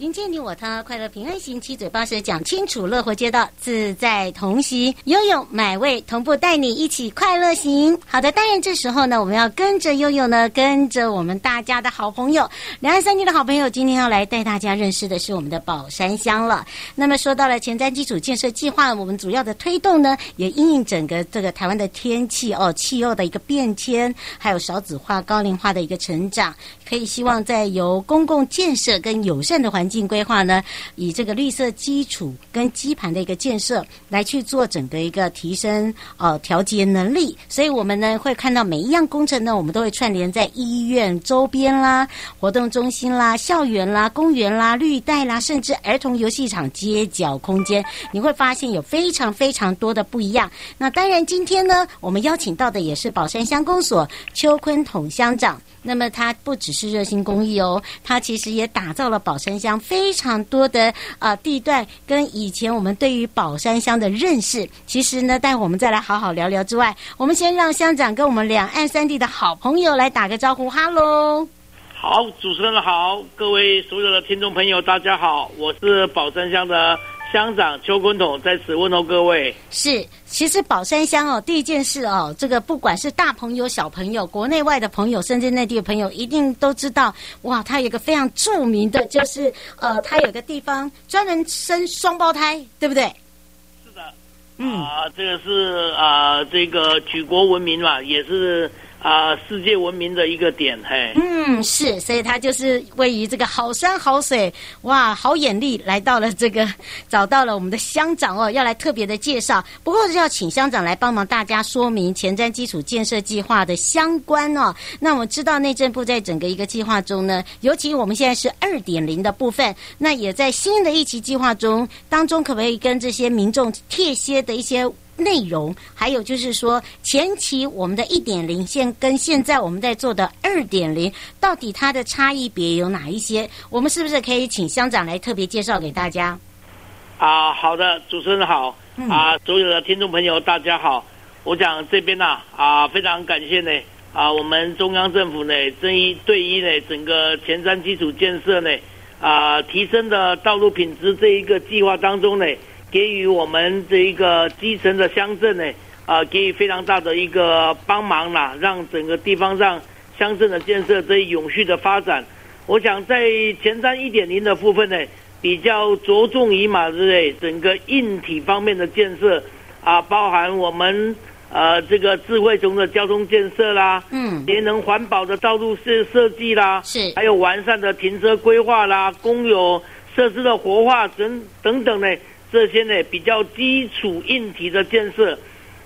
迎接你我他，快乐平安行，七嘴八舌讲清楚，乐活街道自在同行，悠悠买位同步带你一起快乐行。好的，当然这时候呢，我们要跟着悠悠呢，跟着我们大家的好朋友，两岸三地的好朋友，今天要来带大家认识的是我们的宝山乡了。那么说到了前瞻基础建设计划，我们主要的推动呢，也因应整个这个台湾的天气哦，气候的一个变迁，还有少子化、高龄化的一个成长，可以希望在由公共建设跟友善的环境规划呢，以这个绿色基础跟基盘的一个建设来去做整个一个提升呃调节能力，所以我们呢会看到每一样工程呢，我们都会串联在医院周边啦、活动中心啦、校园啦、公园啦、绿带啦，甚至儿童游戏场、街角空间，你会发现有非常非常多的不一样。那当然，今天呢，我们邀请到的也是宝山乡公所邱坤统乡长。那么他不只是热心公益哦，他其实也打造了宝山乡非常多的啊、地段，跟以前我们对于宝山乡的认识。其实呢，待会我们再来好好聊聊之外，我们先让乡长跟我们两岸三地的好朋友来打个招呼，哈喽。好，主持人好，各位所有的听众朋友，大家好，我是宝山乡的。乡长邱坤统在此问候各位。是，其实宝山乡哦，第一件事哦，这个不管是大朋友、小朋友、国内外的朋友，甚至内地的朋友，一定都知道。哇，它有一个非常著名的，就是呃，它有个地方专门生双胞胎，对不对？是的。嗯啊，这个是啊，这个举国闻名嘛，也是。啊，世界闻名的一个点，嘿，嗯，是，所以他就是位于这个好山好水，哇，好眼力，来到了这个，找到了我们的乡长哦，要来特别的介绍。不过是要请乡长来帮忙大家说明前瞻基础建设计划的相关哦。那我知道内政部在整个一个计划中呢，尤其我们现在是二点零的部分，那也在新的一期计划中当中，可不可以跟这些民众贴些的一些？内容，还有就是说，前期我们的一点零现跟现在我们在做的二点零，到底它的差异别有哪一些？我们是不是可以请乡长来特别介绍给大家？啊，好的，主持人好，啊，所有的听众朋友大家好。我讲这边呢，啊，非常感谢呢，啊，我们中央政府呢，这一对一呢整个前瞻基础建设呢，啊，提升的道路品质这一个计划当中呢。给予我们这一个基层的乡镇呢，啊，给予非常大的一个帮忙啦，让整个地方上乡镇的建设得以永续的发展。我想在前瞻一点零的部分呢，比较着重于嘛，对不对？整个硬体方面的建设啊，包含我们呃这个智慧中的交通建设啦，嗯，节能环保的道路设设计啦，是，还有完善的停车规划啦，公有设施的活化等等等呢。这些呢比较基础硬体的建设，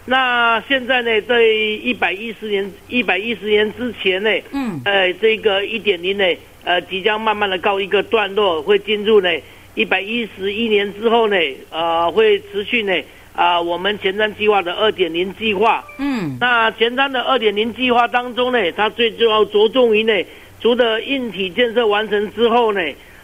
那现在呢在一百一十年一百一十年之前呢，嗯，呃，这个一点零呢，呃，即将慢慢的告一个段落，会进入呢一百一十一年之后呢，呃，会持续呢，啊、呃，我们前瞻计划的二点零计划，嗯，那前瞻的二点零计划当中呢，它最重要着重于呢，除了硬体建设完成之后呢，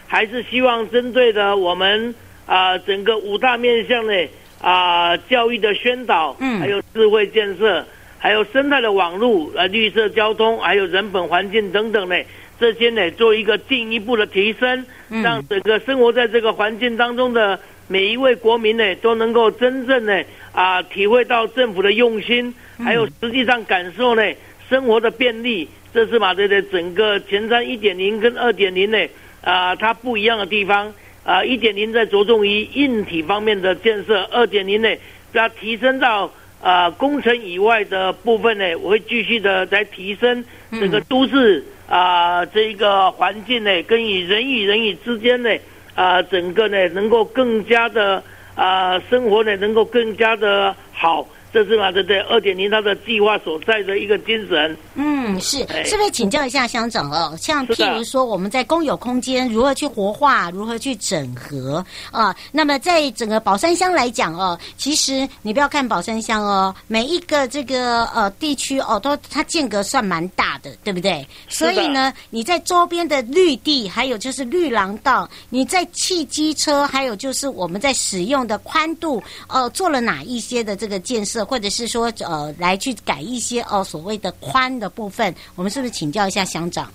还是希望针对的我们。啊，整个五大面向呢，啊，教育的宣导，嗯，还有智慧建设，还有生态的网络，呃，绿色交通，还有人本环境等等呢，这些呢，做一个进一步的提升，让整个生活在这个环境当中的每一位国民呢，都能够真正呢，啊，体会到政府的用心，还有实际上感受呢，生活的便利。这是嘛，对对，整个前瞻一点零跟二点零呢，啊，它不一样的地方。啊，一点零在着重于硬体方面的建设，二点零呢，要提升到啊工程以外的部分呢，我会继续的在提升这个都市啊这一个环境呢，跟与人与人与之间呢啊整个呢能够更加的啊生活呢能够更加的好。这是嘛，对对，二点零它的计划所在的一个精神。嗯，是，是不是请教一下乡长哦？像譬如说，我们在公有空间如何去活化，如何去整合啊？那么在整个宝山乡来讲哦，其实你不要看宝山乡哦，每一个这个呃地区哦，都它间隔算蛮大的，对不对？所以呢，你在周边的绿地，还有就是绿廊道，你在汽机车，还有就是我们在使用的宽度，呃，做了哪一些的这个建设？或者是说呃来去改一些哦所谓的宽的部分，我们是不是请教一下乡长？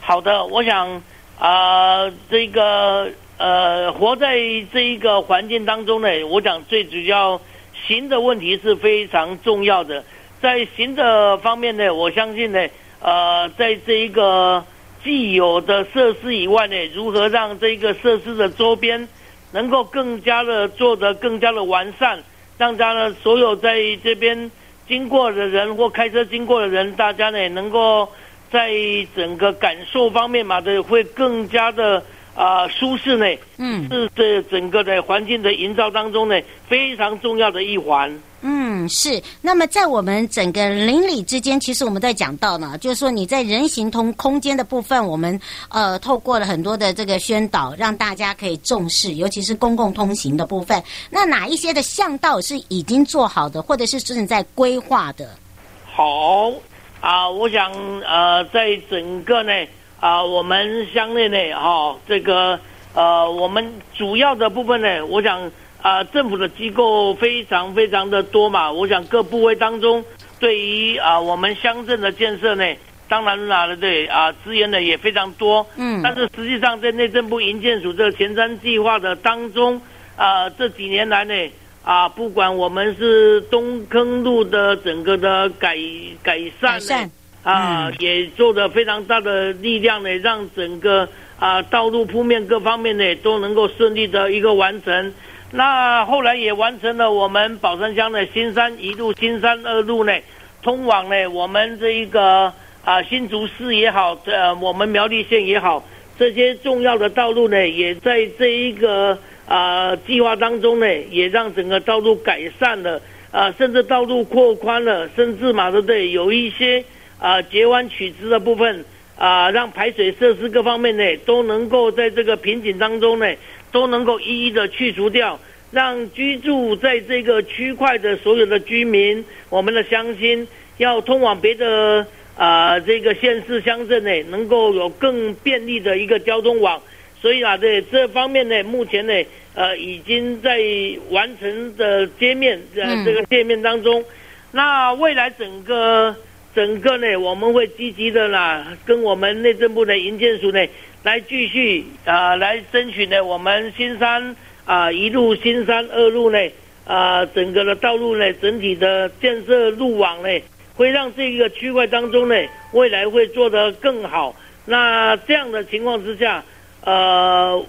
好的，我想啊、这个呃，活在这一个环境当中呢，我讲最主要行的问题是非常重要的。在行的方面呢，我相信呢，呃，在这一个既有的设施以外呢，如何让这一个设施的周边能够更加的做得更加的完善，让大家呢所有在这边经过的人或开车经过的人，大家呢能够在整个感受方面嘛的会更加的啊、呃、舒适呢，嗯，是这整个的环境的营造当中呢非常重要的一环。嗯，是。那么在我们整个邻里之间，其实我们在讲到呢，就是说你在人行通空间的部分，我们呃透过了很多的这个宣导，让大家可以重视，尤其是公共通行的部分。那哪一些的巷道是已经做好的，或者是正在规划的？好啊，我想呃，在整个呢啊，我们乡内呢，哈、这个呃，我们主要的部分呢，我想。啊，政府的机构非常非常的多嘛，我想各部位当中，对于啊我们乡镇的建设呢，当然了，对啊资源呢也非常多，嗯，但是实际上在内政部营建署这个前瞻计划的当中，啊这几年来呢，啊不管我们是东坑路的整个的改改善呢，善啊、嗯、也做的非常大的力量呢，让整个啊道路铺面各方面呢都能够顺利的一个完成。那后来也完成了我们宝山乡的新山一路、新山二路呢，通往呢我们这一个啊新竹市也好，呃我们苗栗县也好，这些重要的道路呢，也在这一个啊计划当中呢，也让整个道路改善了啊，甚至道路扩宽了，甚至嘛对不对？有一些啊截弯取直的部分啊，让排水设施各方面呢都能够在这个瓶颈当中呢。都能够一一的去除掉，让居住在这个区块的所有的居民，我们的乡亲要通往别的啊、呃、这个县市乡镇呢，能够有更便利的一个交通网。所以啊，在这方面呢，目前呢，呃，已经在完成的街面呃这个界面当中。那未来整个整个呢，我们会积极的啦，跟我们内政部的营建署呢。来继续啊、呃，来争取呢，我们新山啊、呃、一路、新山二路呢啊、呃，整个的道路呢，整体的建设路网呢，会让这个区块当中呢，未来会做得更好。那这样的情况之下，呃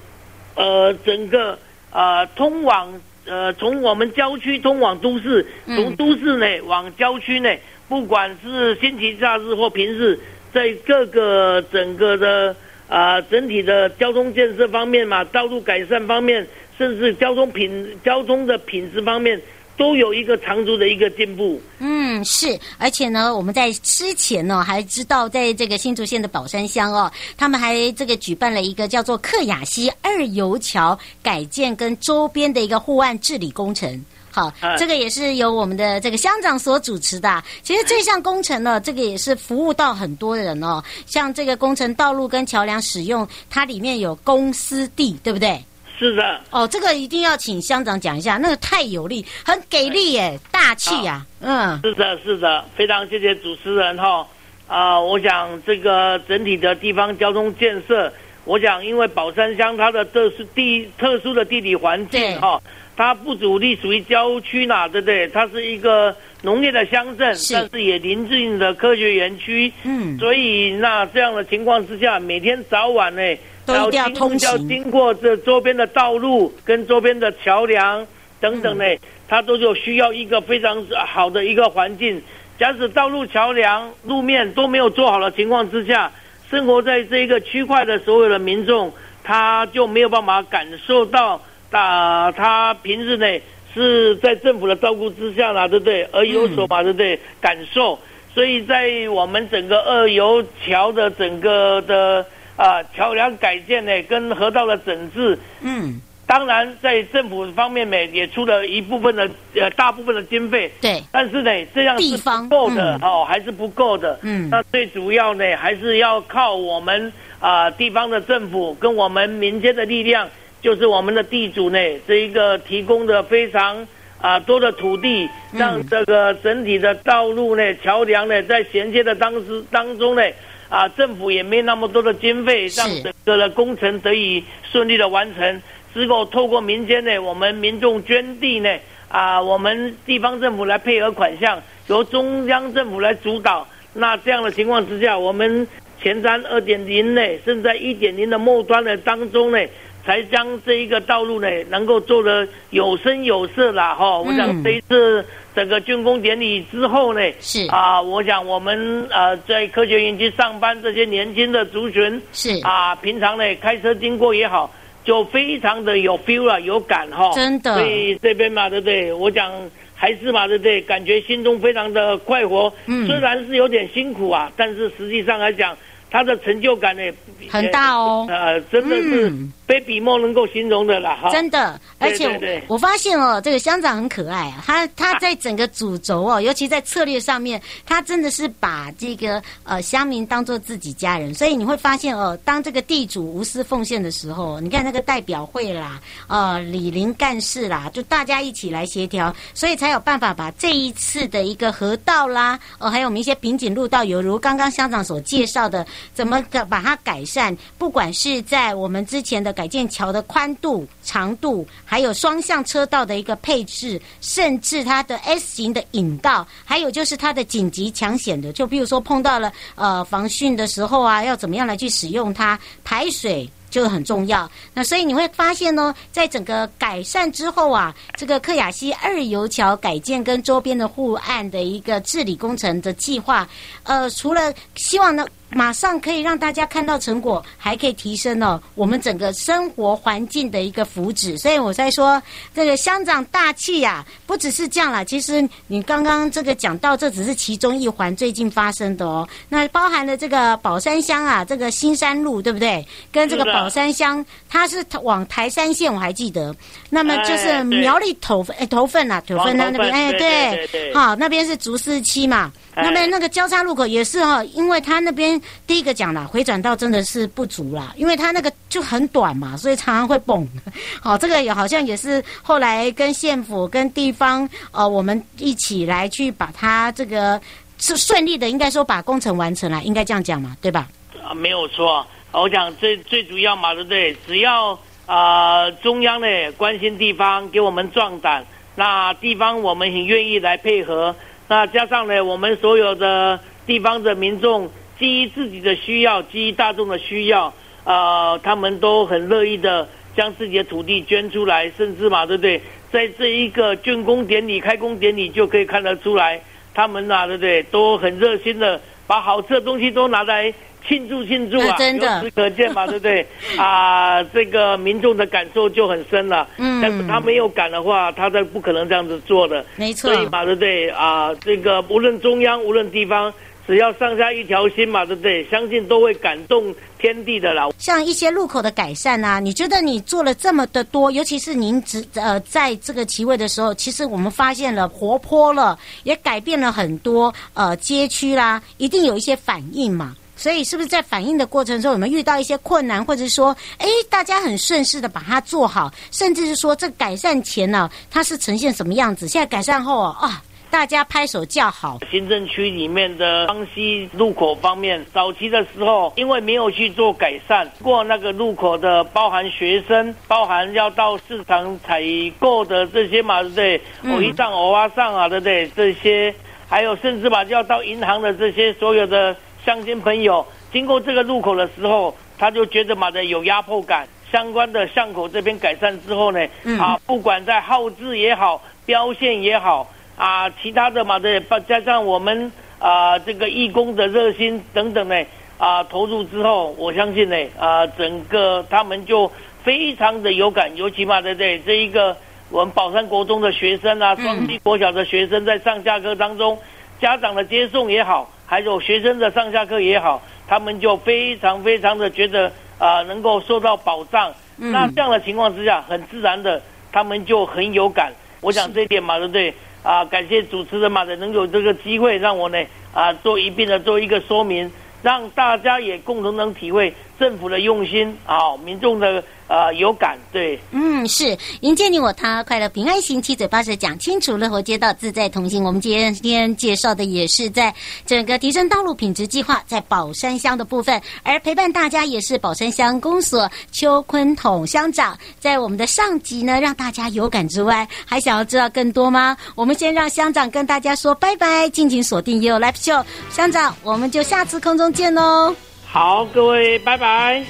呃，整个啊、呃、通往呃从我们郊区通往都市，从都市呢往郊区呢，不管是星期假日或平日，在各个整个的。啊，整体的交通建设方面嘛，道路改善方面，甚至交通品、交通的品质方面，都有一个长足的一个进步。嗯，是，而且呢，我们在之前呢，还知道在这个新竹县的宝山乡哦，他们还这个举办了一个叫做克雅溪二游桥改建跟周边的一个护岸治理工程。好，这个也是由我们的这个乡长所主持的。其实这项工程呢，这个也是服务到很多人哦。像这个工程道路跟桥梁使用，它里面有公司地，对不对？是的。哦，这个一定要请乡长讲一下，那个太有力，很给力耶，大气呀，啊。嗯，是的，是的，非常谢谢主持人哈。啊，我想这个整体的地方交通建设，我想因为宝山乡它的特殊地特殊的地理环境哈。它不主力属于郊区呐，对不对？它是一个农业的乡镇，是但是也临近的科学园区。嗯，所以那这样的情况之下，每天早晚呢，都要通行，要经过这周边的道路跟周边的桥梁等等呢，嗯、它都有需要一个非常好的一个环境。假使道路桥梁路面都没有做好的情况之下，生活在这一个区块的所有的民众，他就没有办法感受到。那他平日呢是在政府的照顾之下啦，对不对？而有所嘛，对不对？感受，所以在我们整个二游桥的整个的啊桥梁改建呢，跟河道的整治，嗯，当然在政府方面呢也出了一部分的呃大部分的经费，对，但是呢这样是不够的哦，还是不够的，嗯，那最主要呢还是要靠我们啊地方的政府跟我们民间的力量。就是我们的地主呢，这一个提供的非常啊多的土地，让这个整体的道路呢、桥梁呢，在衔接的当时当中呢，啊，政府也没那么多的经费，让整个的工程得以顺利的完成。之后透过民间呢，我们民众捐地呢，啊，我们地方政府来配合款项，由中央政府来主导。那这样的情况之下，我们前瞻二点零呢，甚至在一点零的末端的当中呢，才将这一个道路呢，能够做得有声有色啦。哈。我想这一次整个竣工典礼之后呢，是啊，我想我们呃在科学园区上班这些年轻的族群是啊，平常呢开车经过也好，就非常的有 feel 了，有感哈。真的，所以这边嘛，对不对？我讲。还是嘛，对不对？感觉心中非常的快活。嗯，虽然是有点辛苦啊，但是实际上来讲，他的成就感呢很大哦。呃，真的是。笔墨能够形容的啦，哈！真的，而且我发现哦，这个乡长很可爱啊。他他在整个主轴哦，尤其在策略上面，他真的是把这个呃乡民当做自己家人。所以你会发现哦，当这个地主无私奉献的时候，你看那个代表会啦，呃，李林干事啦，就大家一起来协调，所以才有办法把这一次的一个河道啦，哦，还有我们一些瓶颈路道，犹如刚刚乡长所介绍的，怎么的把它改善，不管是在我们之前的。改建桥的宽度、长度，还有双向车道的一个配置，甚至它的 S 型的引道，还有就是它的紧急抢险的，就比如说碰到了呃防汛的时候啊，要怎么样来去使用它排水。就很重要。那所以你会发现呢，在整个改善之后啊，这个克雅溪二油桥改建跟周边的护岸的一个治理工程的计划，呃，除了希望呢马上可以让大家看到成果，还可以提升哦我们整个生活环境的一个福祉。所以我在说这个乡长大气呀，不只是这样啦。其实你刚刚这个讲到，这只是其中一环最近发生的哦。那包含了这个宝山乡啊，这个新山路对不对？跟这个宝。山乡，它是往台山县，我还记得。那么就是苗栗头份，哎，头份呐，头份那那边，哎，对，好，那边是竹四期嘛。那边那个交叉路口也是哈，因为它那边第一个讲了，回转道真的是不足啦，因为它那个就很短嘛，所以常常会崩。好，这个也好像也是后来跟县府跟地方呃，我们一起来去把它这个是顺利的，应该说把工程完成了，应该这样讲嘛，对吧？啊，没有错。我讲最最主要嘛，对不对？只要、呃、中央呢关心地方，给我们壮胆，那地方我们很愿意来配合。那加上呢，我们所有的地方的民众，基于自己的需要，基于大众的需要，呃，他们都很乐意的将自己的土地捐出来，甚至嘛，对不对？在这一个竣工典礼、开工典礼就可以看得出来，他们呐、啊，对不对？都很热心的把好吃的东西都拿来。庆祝庆祝啊！真的，由此可见嘛，对不对？啊，这个民众的感受就很深了。嗯，但是他没有感的话，他都不可能这样子做的。没错。所以嘛，对不对？啊，这个无论中央，无论地方，只要上下一条心嘛，对不对？相信都会感动天地的啦。像一些路口的改善啊，你觉得你做了这么的多，尤其是您只呃在这个席位的时候，其实我们发现了活泼了，也改变了很多呃街区啦，一定有一些反应嘛。所以，是不是在反应的过程中，有没有遇到一些困难，或者说，哎，大家很顺势的把它做好，甚至是说，这改善前呢，它是呈现什么样子？现在改善后啊，大家拍手叫好。行政区里面的双溪路口方面，早期的时候，因为没有去做改善，过那个路口的，包含学生，包含要到市场采购的这些嘛，对不对？偶一上、偶啊上啊，对不对？这些，还有甚至吧，要到银行的这些所有的。乡亲朋友经过这个路口的时候，他就觉得嘛的有压迫感。相关的巷口这边改善之后呢，啊，不管在号志也好、标线也好啊，其他的嘛的，加上我们啊这个义工的热心等等呢，啊投入之后，我相信呢，啊整个他们就非常的有感。尤其嘛对不对？这一个我们宝山国中的学生啊，双溪国小的学生在上下课当中，家长的接送也好。还有学生的上下课也好，他们就非常非常的觉得啊、呃，能够受到保障。嗯、那这样的情况之下，很自然的，他们就很有感。我想这一点嘛，对不对？啊，感谢主持人嘛的能有这个机会让我呢啊做一并的做一个说明，让大家也共同能体会政府的用心啊，民众的呃，有感对，嗯，是迎接你我他，快乐平安行，七嘴八舌讲清楚，乐活街道自在同行。我们今天今天介绍的也是在整个提升道路品质计划在宝山乡的部分，而陪伴大家也是宝山乡公所邱坤统乡长。在我们的上集呢，让大家有感之外，还想要知道更多吗？我们先让乡长跟大家说拜拜，敬请锁定也有 Live Show，乡长，我们就下次空中见喽。好，各位，拜拜。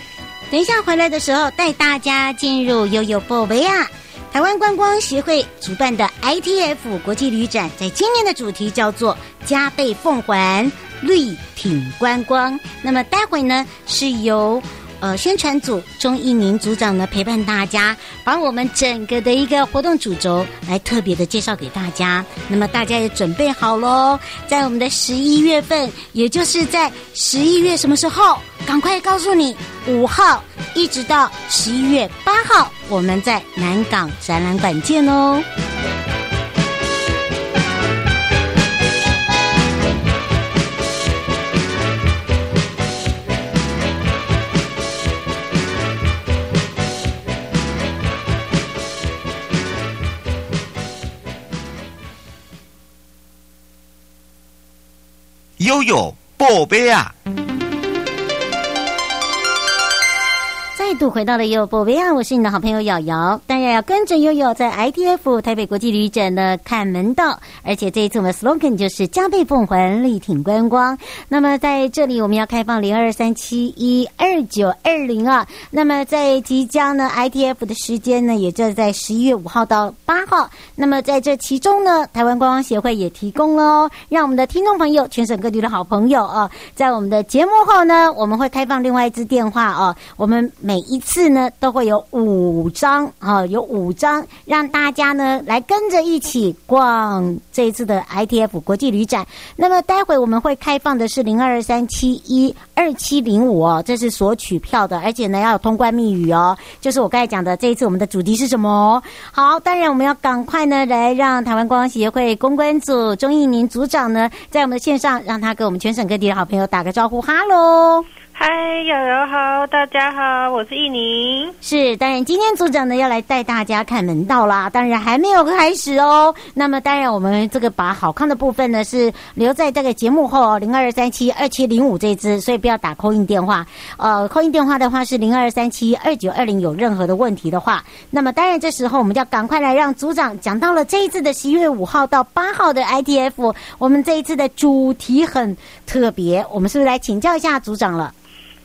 等一下回来的时候，带大家进入悠悠宝贝啊！台湾观光协会主办的 ITF 国际旅展，在今年的主题叫做“加倍奉还，绿挺观光”。那么待会呢，是由。呃，宣传组钟义宁组长呢，陪伴大家，把我们整个的一个活动主轴来特别的介绍给大家。那么大家也准备好喽，在我们的十一月份，也就是在十一月什么时候？赶快告诉你，五号一直到十一月八号，我们在南港展览馆见哦。悠悠，宝贝啊！再度回到了悠悠宝贝啊！我是你的好朋友瑶瑶，当然要跟着悠悠在 ITF 台北国际旅展的看门道，而且这一次我们 slogan 就是加倍奉还，力挺观光。那么在这里我们要开放零二三七一二九二零啊。那么在即将呢 ITF 的时间呢，也就在十一月五号到八号。那么在这其中呢，台湾观光协会也提供了哦，让我们的听众朋友、全省各地的好朋友啊，在我们的节目后呢，我们会开放另外一支电话哦，我们每一次呢，都会有五张啊，有五张让大家呢来跟着一起逛这一次的 ITF 国际旅展。那么待会我们会开放的是零二三七一二七零五哦，这是索取票的，而且呢要有通关密语哦。就是我刚才讲的，这一次我们的主题是什么？好，当然我们要赶快呢来让台湾观光协会公关组钟义宁组长呢在我们的线上，让他跟我们全省各地的好朋友打个招呼，哈喽。嗨，瑶瑶好，大家好，我是易宁。是，当然今天组长呢要来带大家看门道啦。当然还没有开始哦。那么当然我们这个把好看的部分呢是留在这个节目后，零二三七二七零五这支，所以不要打 call in 电话。呃，call in 电话的话是零二三七二九二零，有任何的问题的话，那么当然这时候我们就要赶快来让组长讲到了这一次的十一月五号到八号的 ITF，我们这一次的主题很特别，我们是不是来请教一下组长了？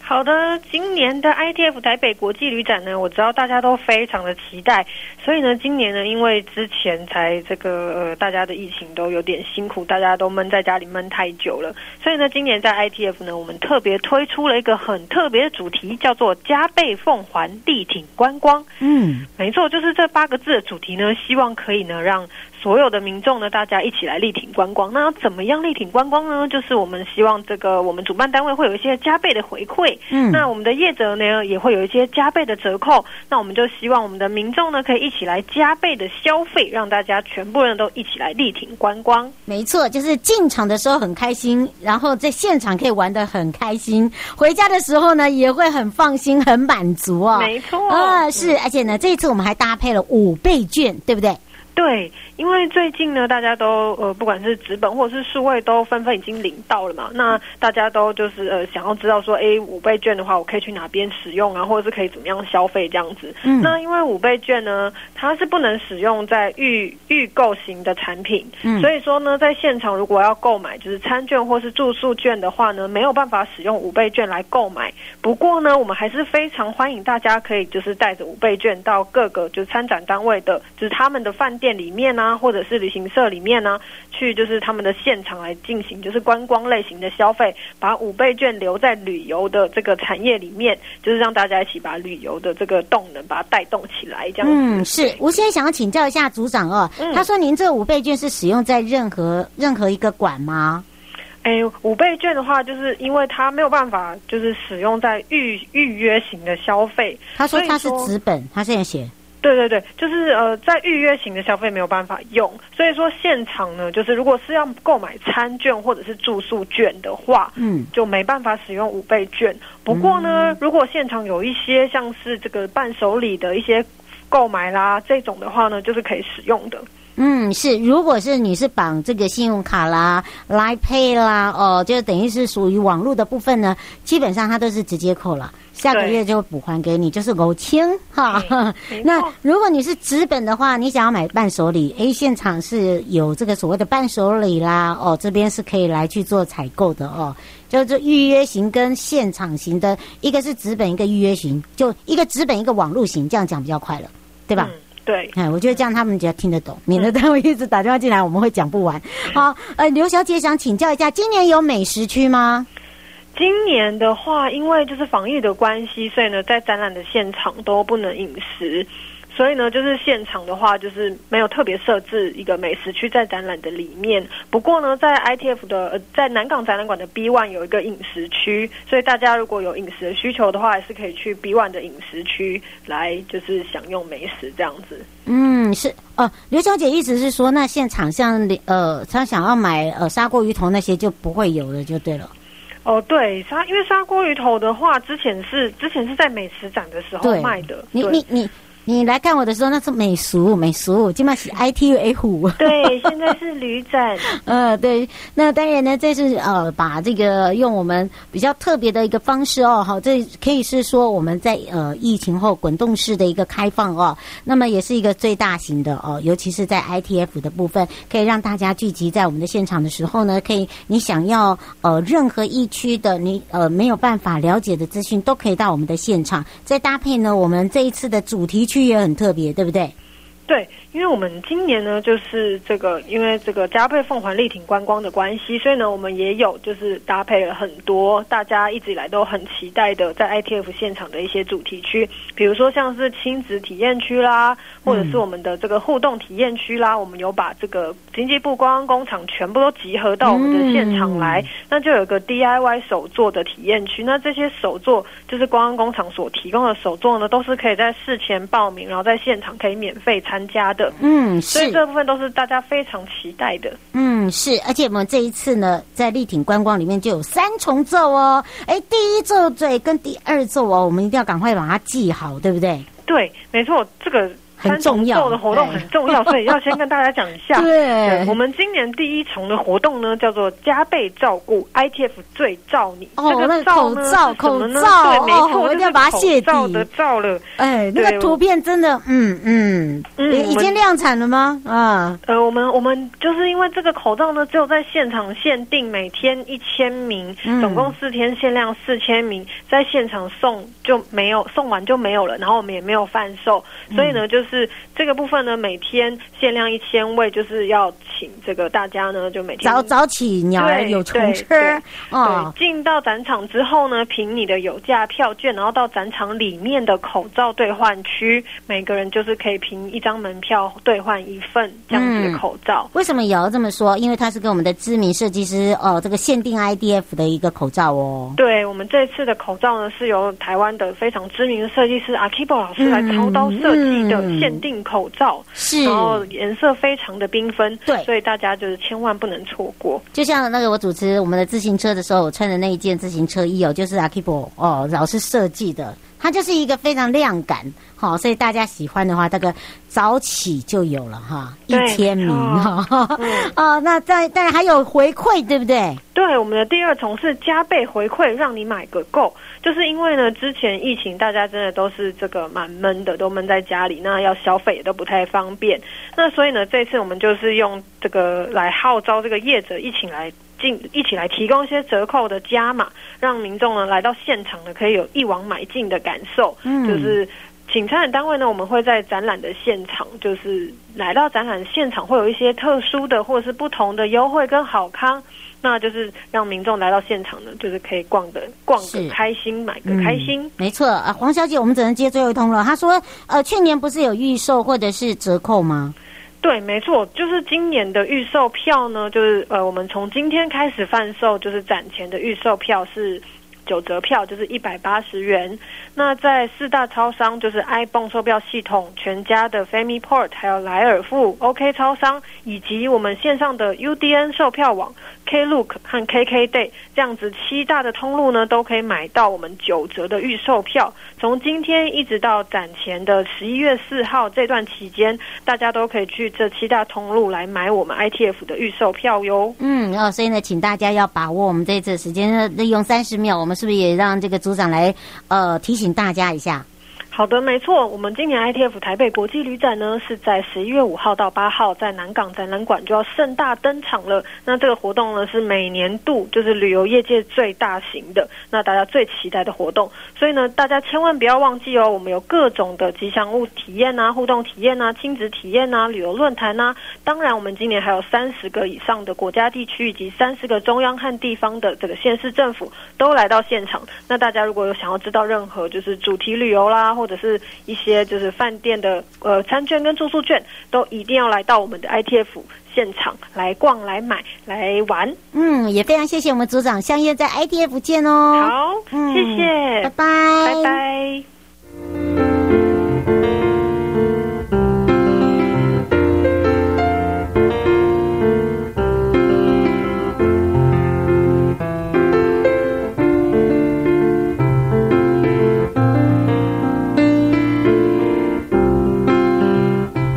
好的，今年的 ITF 台北国际旅展呢，我知道大家都非常的期待，所以呢，今年呢，因为之前才这个呃，大家的疫情都有点辛苦，大家都闷在家里闷太久了，所以呢，今年在 ITF 呢，我们特别推出了一个很特别的主题，叫做加倍奉还，力挺观光。嗯，没错，就是这八个字的主题呢，希望可以呢让。所有的民众呢，大家一起来力挺观光。那要怎么样力挺观光呢？就是我们希望这个我们主办单位会有一些加倍的回馈，嗯，那我们的业者呢也会有一些加倍的折扣。那我们就希望我们的民众呢可以一起来加倍的消费，让大家全部人都一起来力挺观光。没错，就是进场的时候很开心，然后在现场可以玩的很开心，回家的时候呢也会很放心、很满足哦。没错，啊，是，而且呢这一次我们还搭配了五倍券，对不对？对，因为最近呢，大家都呃，不管是纸本或者是数位，都纷纷已经领到了嘛。那大家都就是呃，想要知道说，哎，五倍券的话，我可以去哪边使用啊，或者是可以怎么样消费这样子。嗯。那因为五倍券呢，它是不能使用在预预购型的产品，嗯。所以说呢，在现场如果要购买就是餐券或是住宿券的话呢，没有办法使用五倍券来购买。不过呢，我们还是非常欢迎大家可以就是带着五倍券到各个就是参展单位的，就是他们的饭店。店里面呢、啊，或者是旅行社里面呢、啊，去就是他们的现场来进行就是观光类型的消费，把五倍券留在旅游的这个产业里面，就是让大家一起把旅游的这个动能把它带动起来，这样。嗯，是。我现在想要请教一下组长哦，嗯、他说您这五倍券是使用在任何任何一个馆吗？哎，五倍券的话，就是因为它没有办法就是使用在预预约型的消费。他说他是纸本，他现在写。对对对，就是呃，在预约型的消费没有办法用，所以说现场呢，就是如果是要购买餐券或者是住宿券的话，嗯，就没办法使用五倍券。不过呢，嗯、如果现场有一些像是这个伴手礼的一些购买啦，这种的话呢，就是可以使用的。嗯，是，如果是你是绑这个信用卡啦、Line Pay 啦，哦，就等于是属于网络的部分呢，基本上它都是直接扣了，下个月就补还给你，就是五千哈。那如果你是纸本的话，你想要买伴手礼，诶，现场是有这个所谓的伴手礼啦，哦，这边是可以来去做采购的哦，就是预约型跟现场型的，一个是纸本，一个预约型，就一个纸本，一个网络型，这样讲比较快了，对吧？嗯对，哎，我觉得这样他们比较听得懂，免得他们一直打电话进来，我们会讲不完。好，呃，刘小姐想请教一下，今年有美食区吗？今年的话，因为就是防疫的关系，所以呢，在展览的现场都不能饮食。所以呢，就是现场的话，就是没有特别设置一个美食区在展览的里面。不过呢，在 ITF 的呃，在南港展览馆的 B One 有一个饮食区，所以大家如果有饮食的需求的话，还是可以去 B One 的饮食区来就是享用美食这样子。嗯，是哦。刘小姐意思是说，那现场像呃，她想要买呃砂锅鱼头那些就不会有了，就对了。哦，对，砂因为砂锅鱼头的话，之前是之前是在美食展的时候卖的。你你你。你来看我的时候，那是美俗美俗，今麦是 ITF。对，现在是旅展。呃，对，那当然呢，这是呃，把这个用我们比较特别的一个方式哦，好，这可以是说我们在呃疫情后滚动式的一个开放哦，那么也是一个最大型的哦，尤其是在 ITF 的部分，可以让大家聚集在我们的现场的时候呢，可以你想要呃任何疫区的你呃没有办法了解的资讯，都可以到我们的现场，再搭配呢，我们这一次的主题区也很特别，对不对？对，因为我们今年呢，就是这个，因为这个加倍凤凰力挺观光的关系，所以呢，我们也有就是搭配了很多大家一直以来都很期待的在 ITF 现场的一些主题区，比如说像是亲子体验区啦，或者是我们的这个互动体验区啦，嗯、我们有把这个经济部观光工厂全部都集合到我们的现场来，嗯、那就有个 DIY 手作的体验区，那这些手作就是观光工厂所提供的手作呢，都是可以在事前报名，然后在现场可以免费参。参加的，嗯，所以这部分都是大家非常期待的，嗯，是，而且我们这一次呢，在力挺观光里面就有三重奏哦，哎，第一奏对跟第二奏哦，我们一定要赶快把它记好，对不对？对，没错，这个。很重要的活动很重要，所以要先跟大家讲一下。对，我们今年第一重的活动呢，叫做加倍照顾 ITF 最照你。哦，那个口罩，口罩，对，没错，我一定要把它卸底的照了。哎，那个图片真的，嗯嗯嗯，已经量产了吗？啊，呃，我们我们就是因为这个口罩呢，只有在现场限定，每天一千名，总共四天限量四千名，在现场送就没有，送完就没有了，然后我们也没有贩售，所以呢，就是。是这个部分呢，每天限量一千位，就是要请这个大家呢，就每天早早起，鸟儿有虫吃啊。进到展场之后呢，凭你的有价票券，然后到展场里面的口罩兑换区，每个人就是可以凭一张门票兑换一份这样子的口罩。嗯、为什么也要这么说？因为它是跟我们的知名设计师哦，这个限定 IDF 的一个口罩哦。对，我们这次的口罩呢，是由台湾的非常知名的设计师阿 Kibo 老师来操刀设计的。限定口罩是，然后颜色非常的缤纷，对，所以大家就是千万不能错过。就像那个我主持我们的自行车的时候，我穿的那一件自行车衣哦，就是 Akibo 哦老师设计的，它就是一个非常亮感，好、哦，所以大家喜欢的话，这个早起就有了哈，一千名哈，哦，那再但还有回馈，对不对？对，我们的第二重是加倍回馈，让你买个够。就是因为呢，之前疫情大家真的都是这个蛮闷的，都闷在家里，那要消费也都不太方便。那所以呢，这次我们就是用这个来号召这个业者一起来进，一起来提供一些折扣的加码，让民众呢来到现场呢可以有一网买尽的感受。嗯，就是请参展单位呢，我们会在展览的现场，就是来到展览现场会有一些特殊的或者是不同的优惠跟好康。那就是让民众来到现场呢，就是可以逛的逛个开心，买个开心。嗯、没错啊，黄小姐，我们只能接最后一通了。她说，呃，去年不是有预售或者是折扣吗？对，没错，就是今年的预售票呢，就是呃，我们从今天开始贩售，就是展前的预售票是九折票，就是一百八十元。那在四大超商，就是 ibon 售票系统、全家的 Family Port，还有莱尔富、OK 超商，以及我们线上的 UDN 售票网。Klook 和 KKday 这样子七大的通路呢，都可以买到我们九折的预售票。从今天一直到展前的十一月四号这段期间，大家都可以去这七大通路来买我们 ITF 的预售票哟。嗯，哦，所以呢，请大家要把握我们这次时间，利用三十秒，我们是不是也让这个组长来呃提醒大家一下？好的，没错，我们今年 ITF 台北国际旅展呢，是在十一月五号到八号，在南港展览馆就要盛大登场了。那这个活动呢，是每年度就是旅游业界最大型的，那大家最期待的活动。所以呢，大家千万不要忘记哦，我们有各种的吉祥物体验啊、互动体验啊、亲子体验啊、旅游论坛啊。当然，我们今年还有三十个以上的国家地区以及三十个中央和地方的这个县市政府都来到现场。那大家如果有想要知道任何就是主题旅游啦，或或者是一些就是饭店的呃餐券跟住宿券，都一定要来到我们的 ITF 现场来逛、来买、来玩。嗯，也非常谢谢我们组长，相约在 ITF 见哦。好，嗯、谢谢，拜拜，拜拜。